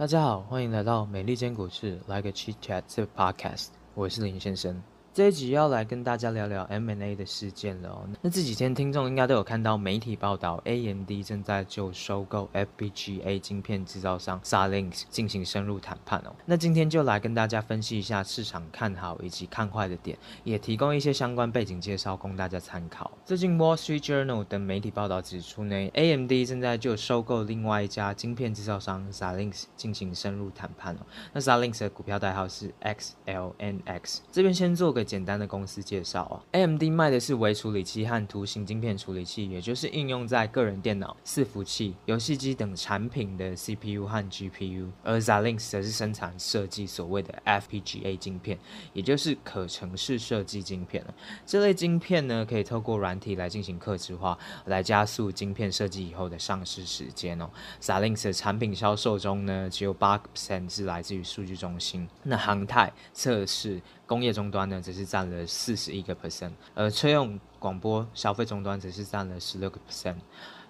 大家好，欢迎来到美利坚股市来个 Chit Chat 这 Podcast，我是林先生。这一集要来跟大家聊聊 M&A 的事件了哦。那这几天听众应该都有看到媒体报道，AMD 正在就收购 FPGA 晶片制造商 Xilinx 进行深入谈判哦。那今天就来跟大家分析一下市场看好以及看坏的点，也提供一些相关背景介绍供大家参考。最近 Wall Street Journal 等媒体报道指出呢，AMD 正在就收购另外一家晶片制造商 Xilinx 进行深入谈判哦。那 Xilinx 的股票代号是 XLNX，这边先做个。简单的公司介绍啊，AMD 卖的是微处理器和图形晶片处理器，也就是应用在个人电脑、伺服器、游戏机等产品的 CPU 和 GPU，而 Xilinx 则是生产设计所谓的 FPGA 晶片，也就是可程式设计晶片。这类晶片呢，可以透过软体来进行客制化，来加速晶片设计以后的上市时间哦。Xilinx 的产品销售中呢，只有八个 percent 是来自于数据中心，那航太测试。工业终端呢，只是占了四十一个 percent，而车用广播消费终端只是占了十六个 percent。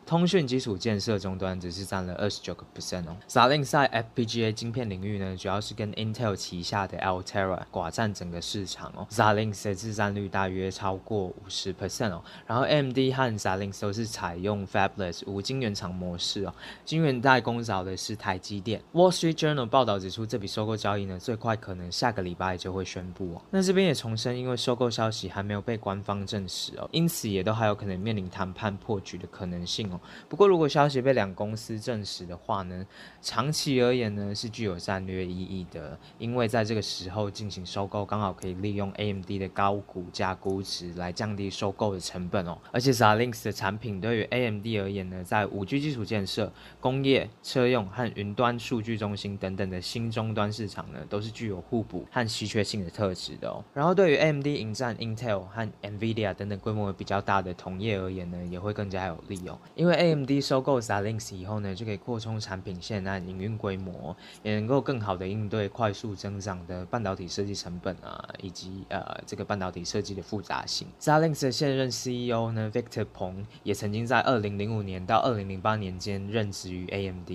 通讯基础建设终端只是占了二十九个 percent 哦。Xilinx 在 FPGA 晶片领域呢，主要是跟 Intel 旗下的 Altera 寡占整个市场哦。Xilinx 的市占率大约超过五十 percent 哦。然后 MD 和 Xilinx 都是采用 Fabless 无晶圆厂模式哦。晶圆代工找的是台积电。Wall Street Journal 报道指出，这笔收购交易呢，最快可能下个礼拜就会宣布哦。那这边也重申，因为收购消息还没有被官方证实哦，因此也都还有可能面临谈判破局的可能性不过，如果消息被两公司证实的话呢，长期而言呢是具有战略意义的，因为在这个时候进行收购，刚好可以利用 AMD 的高股价估值来降低收购的成本哦。而且 Xilinx 的产品对于 AMD 而言呢，在 5G 基础建设、工业、车用和云端数据中心等等的新终端市场呢，都是具有互补和稀缺性的特质的哦。然后，对于 AMD 迎战 Intel 和 NVIDIA 等等规模比较大的同业而言呢，也会更加有利哦，因为 AMD 收购 Xilinx 以后呢，就可以扩充产品线和营运规模，也能够更好的应对快速增长的半导体设计成本啊，以及呃这个半导体设计的复杂性。Xilinx 的现任 CEO 呢，Victor 彭也曾经在2005年到2008年间任职于 AMD。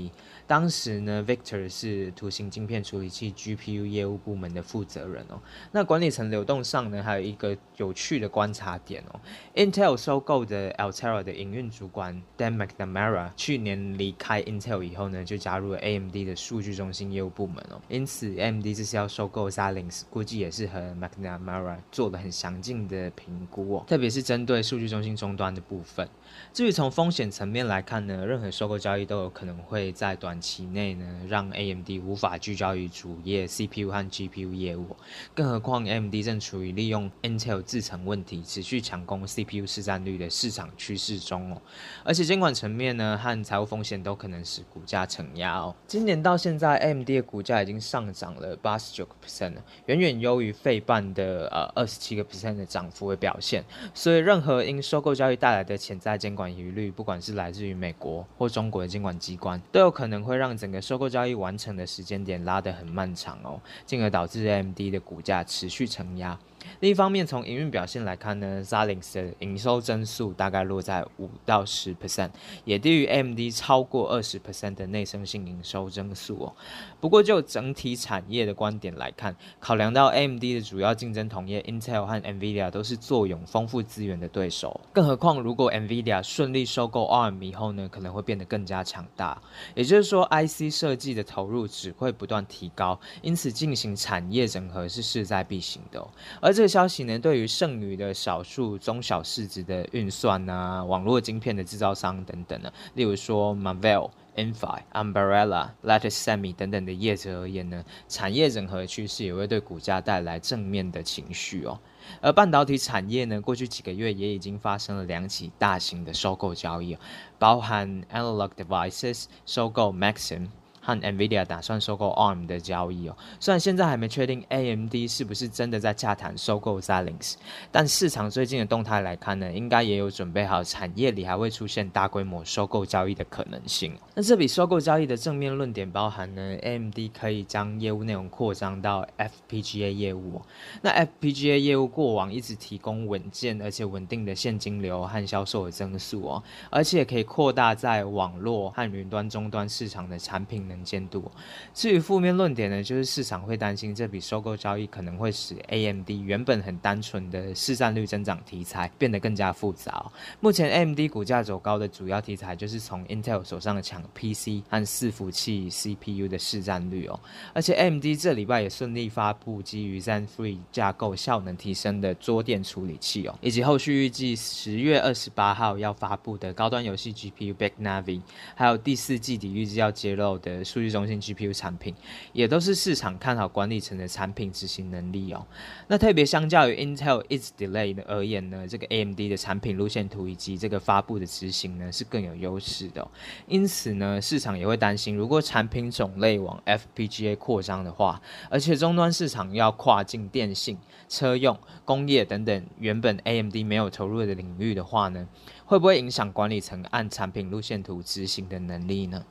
当时呢，Victor 是图形晶片处理器 GPU 业务部门的负责人哦。那管理层流动上呢，还有一个有趣的观察点哦。Intel 收购的 Altera 的营运主管 Dan McNamara 去年离开 Intel 以后呢，就加入了 AMD 的数据中心业务部门哦。因此，AMD 这次要收购 Xilinx，估计也是和 McNamara 做了很详尽的评估哦，特别是针对数据中心终端的部分。至于从风险层面来看呢，任何收购交易都有可能会在短期内呢，让 AMD 无法聚焦于主业 CPU 和 GPU 业务。更何况 AMD 正处于利用 Intel 制程问题持续强攻 CPU 市占率的市场趋势中哦。而且监管层面呢和财务风险都可能使股价承压哦。今年到现在，AMD 的股价已经上涨了八十九个 percent，远远优于费半的呃二十七个 percent 的涨幅的表现。所以任何因收购交易带来的潜在监管疑虑，不管是来自于美国或中国的监管机关，都有可能会让整个收购交易完成的时间点拉得很漫长哦，进而导致 AMD 的股价持续承压。另一方面，从营运表现来看呢，Xilinx 的营收增速大概落在五到十 percent，也低于 AMD 超过二十 percent 的内生性营收增速哦。不过，就整体产业的观点来看，考量到 AMD 的主要竞争同业 Intel 和 NVIDIA 都是坐拥丰富资源的对手，更何况如果 NVIDIA 顺利收购 ARM 以后呢，可能会变得更加强大。也就是说，IC 设计的投入只会不断提高，因此进行产业整合是势在必行的。而这个消息呢，对于剩余的少数中小市值的运算啊、网络晶片的制造商等等呢，例如说 Marvell、Inphi、Umbrella、Lattice Semi 等等的业者而言呢，产业整合趋势也会对股价带来正面的情绪哦。而半导体产业呢，过去几个月也已经发生了两起大型的收购交易，包含 Analog Devices 收购 Maxim。和 NVIDIA 打算收购 ARM 的交易哦，虽然现在还没确定 AMD 是不是真的在洽谈收购 Xilinx，但市场最近的动态来看呢，应该也有准备好产业里还会出现大规模收购交易的可能性。那这笔收购交易的正面论点包含呢，AMD 可以将业务内容扩张到 FPGA 业务，那 FPGA 业务过往一直提供稳健而且稳定的现金流和销售的增速哦，而且也可以扩大在网络和云端终端市场的产品呢。能见度。至于负面论点呢，就是市场会担心这笔收购交易可能会使 AMD 原本很单纯的市占率增长题材变得更加复杂。目前 AMD 股价走高的主要题材就是从 Intel 手上抢 PC 和伺服器 CPU 的市占率哦，而且 AMD 这礼拜也顺利发布基于 Zen 3架构效能提升的桌电处理器哦，以及后续预计十月二十八号要发布的高端游戏 GPU Big Navi，还有第四季底预计要揭露的数据中心 GPU 产品，也都是市场看好管理层的产品执行能力哦。那特别相较于 Intel It's delay 而言呢，这个 AMD 的产品路线图以及这个发布的执行呢是更有优势的。因此呢，市场也会担心，如果产品种类往 FPGA 扩张的话，而且终端市场要跨境电信、车用、工业等等原本 AMD 没有投入的领域的话呢，会不会影响管理层按产品路线图执行的能力呢？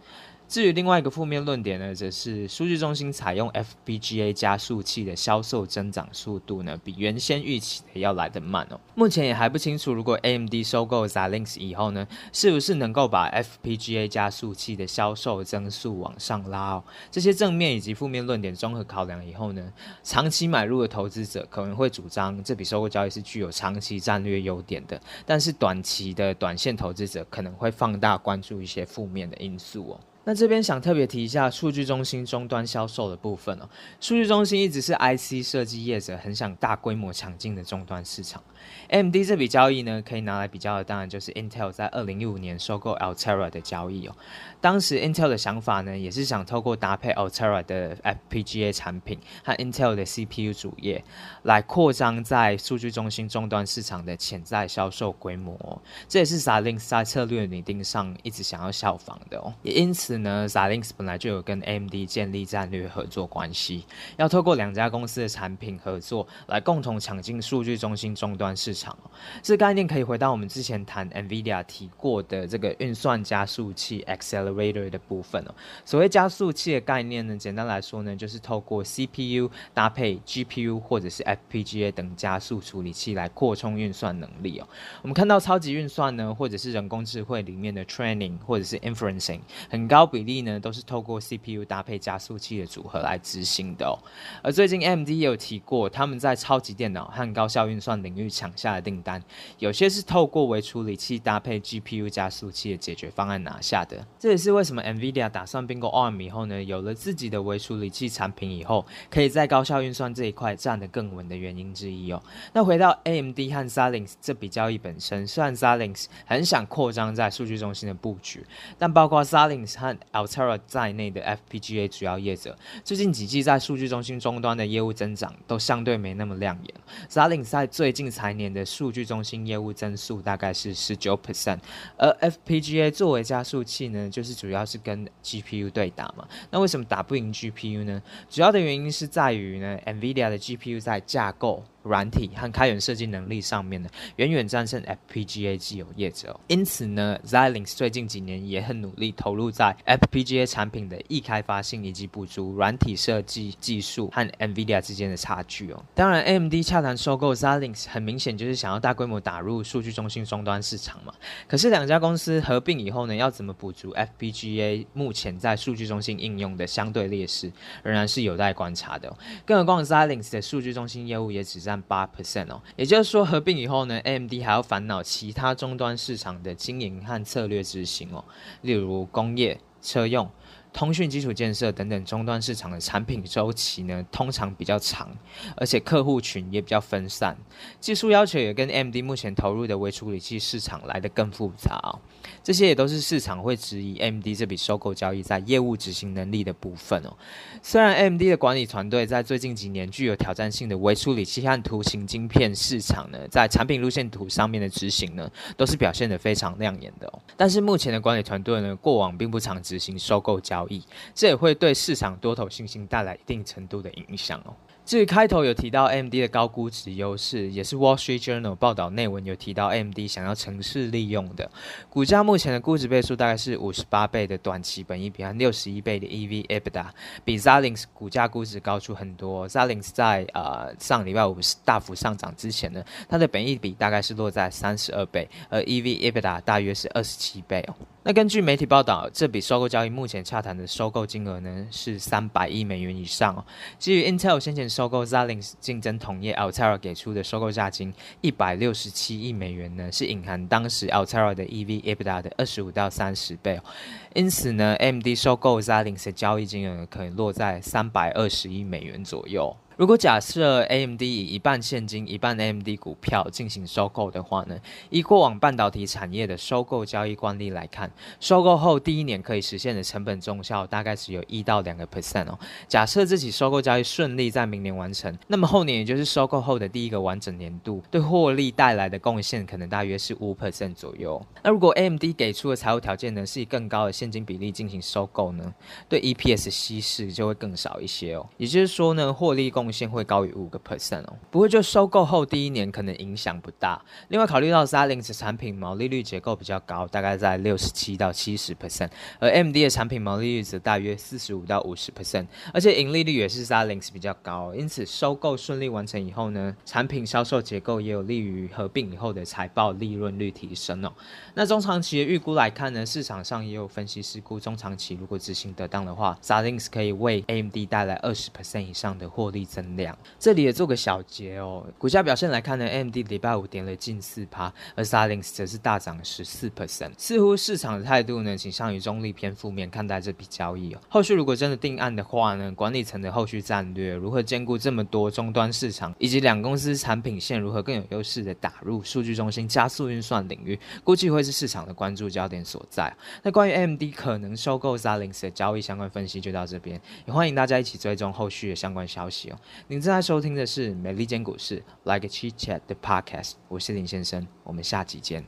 至于另外一个负面论点呢，则是数据中心采用 FPGA 加速器的销售增长速度呢，比原先预期的要来得慢哦。目前也还不清楚，如果 AMD 收购 Xilinx 以后呢，是不是能够把 FPGA 加速器的销售增速往上拉哦。这些正面以及负面论点综合考量以后呢，长期买入的投资者可能会主张这笔收购交易是具有长期战略优点的，但是短期的短线投资者可能会放大关注一些负面的因素哦。那这边想特别提一下数据中心终端销售的部分哦。数据中心一直是 IC 设计业者很想大规模抢进的终端市场。AMD 这笔交易呢，可以拿来比较的，当然就是 Intel 在二零一五年收购 Altera 的交易哦。当时 Intel 的想法呢，也是想透过搭配 Altera 的 FPGA 产品和 Intel 的 CPU 主业，来扩张在数据中心终端市场的潜在销售规模哦。这也是 Xilinx 在策略拟定上一直想要效仿的哦。也因此呢 z a l i n x 本来就有跟 AMD 建立战略合作关系，要透过两家公司的产品合作，来共同抢进数据中心终端市场。这概念可以回到我们之前谈 NVIDIA 提过的这个运算加速器 Accelerator。的部分哦，所谓加速器的概念呢，简单来说呢，就是透过 CPU 搭配 GPU 或者是 FPGA 等加速处理器来扩充运算能力哦。我们看到超级运算呢，或者是人工智慧里面的 training 或者是 inferencing，很高比例呢都是透过 CPU 搭配加速器的组合来执行的哦。而最近 AMD 也有提过，他们在超级电脑和高效运算领域抢下的订单，有些是透过微处理器搭配 GPU 加速器的解决方案拿下的，这也是。为什么 NVIDIA 打算并购 ARM 以后呢，有了自己的微处理器产品以后，可以在高效运算这一块站得更稳的原因之一哦。那回到 AMD 和 Xilinx 这笔交易本身，虽然 Xilinx 很想扩张在数据中心的布局，但包括 Xilinx 和 Altera 在内的 FPGA 主要业者，最近几季在数据中心终端的业务增长都相对没那么亮眼。Xilinx 在最近财年的数据中心业务增速大概是十九 percent，而 FPGA 作为加速器呢，就是。主要是跟 GPU 对打嘛，那为什么打不赢 GPU 呢？主要的原因是在于呢，NVIDIA 的 GPU 在架构。软体和开源设计能力上面呢，远远战胜 FPGA 既有业者。因此呢，Xilinx 最近几年也很努力投入在 FPGA 产品的易开发性以及补足软体设计技术和 NVIDIA 之间的差距哦。当然，AMD 洽谈收购 Xilinx，很明显就是想要大规模打入数据中心终端市场嘛。可是两家公司合并以后呢，要怎么补足 FPGA 目前在数据中心应用的相对劣势，仍然是有待观察的哦。更何况 Xilinx 的数据中心业务也只占八 percent 哦，也就是说合并以后呢，AMD 还要烦恼其他终端市场的经营和策略执行哦，例如工业、车用。通讯基础建设等等终端市场的产品周期呢，通常比较长，而且客户群也比较分散，技术要求也跟 MD 目前投入的微处理器市场来得更复杂。这些也都是市场会质疑 MD 这笔收购交易在业务执行能力的部分哦。虽然 MD 的管理团队在最近几年具有挑战性的微处理器和图形晶片市场呢，在产品路线图上面的执行呢，都是表现得非常亮眼的哦。但是目前的管理团队呢，过往并不常执行收购交易。这也会对市场多头信心带来一定程度的影响哦。至于开头有提到 MD 的高估值优势，也是 Wall Street Journal 报道内文有提到 MD 想要城市利用的。股价目前的估值倍数大概是五十八倍的短期本益比和六十一倍的 EV/EBITDA，比 Xilinx 股价估值高出很多。Xilinx 在呃上礼拜五大幅上涨之前呢，它的本益比大概是落在三十二倍，而 EV/EBITDA 大约是二十七倍哦。那根据媒体报道，这笔收购交易目前洽谈的收购金额呢是三百亿美元以上哦。基于 Intel 先前收购 Zylinx 竞争同业 Altera 给出的收购价金一百六十七亿美元呢，是隐含当时 Altera 的 EV/EBITDA 的二十五到三十倍。因此呢，AMD 收购 Xilinx 的交易金额可能落在三百二十亿美元左右。如果假设 AMD 以一半现金、一半 AMD 股票进行收购的话呢，以过往半导体产业的收购交易惯例来看，收购后第一年可以实现的成本重效大概只有一到两个 percent 哦。假设这起收购交易顺利在明年完成，那么后年也就是收购后的第一个完整年度，对获利带来的贡献可能大约是五 percent 左右。那如果 AMD 给出的财务条件呢，是以更高的现金比例进行收购呢，对 EPS 稀释就会更少一些哦。也就是说呢，获利贡贡献会高于五个 percent 哦，不过就收购后第一年可能影响不大。另外考虑到 Xilinx 产品毛利率结构比较高，大概在六十七到七十 percent，而 AMD 的产品毛利率则大约四十五到五十 percent，而且盈利率也是 Xilinx 比较高。因此收购顺利完成以后呢，产品销售结构也有利于合并以后的财报利润率提升哦。那中长期的预估来看呢，市场上也有分析师估中长期如果执行得当的话，Xilinx 可以为 AMD 带来二十 percent 以上的获利增量，这里也做个小结哦。股价表现来看呢，AMD 礼拜五跌了近四趴，而 Xilinx 则是大涨十四 percent。似乎市场的态度呢，倾向于中立偏负面看待这笔交易哦。后续如果真的定案的话呢，管理层的后续战略如何兼顾这么多终端市场，以及两公司产品线如何更有优势的打入数据中心、加速运算领域，估计会是市场的关注焦点所在。那关于 AMD 可能收购 Xilinx 的交易相关分析就到这边，也欢迎大家一起追踪后续的相关消息哦。您正在收听的是《美利坚股市 Like Cheech》的 Podcast，我是林先生，我们下期见。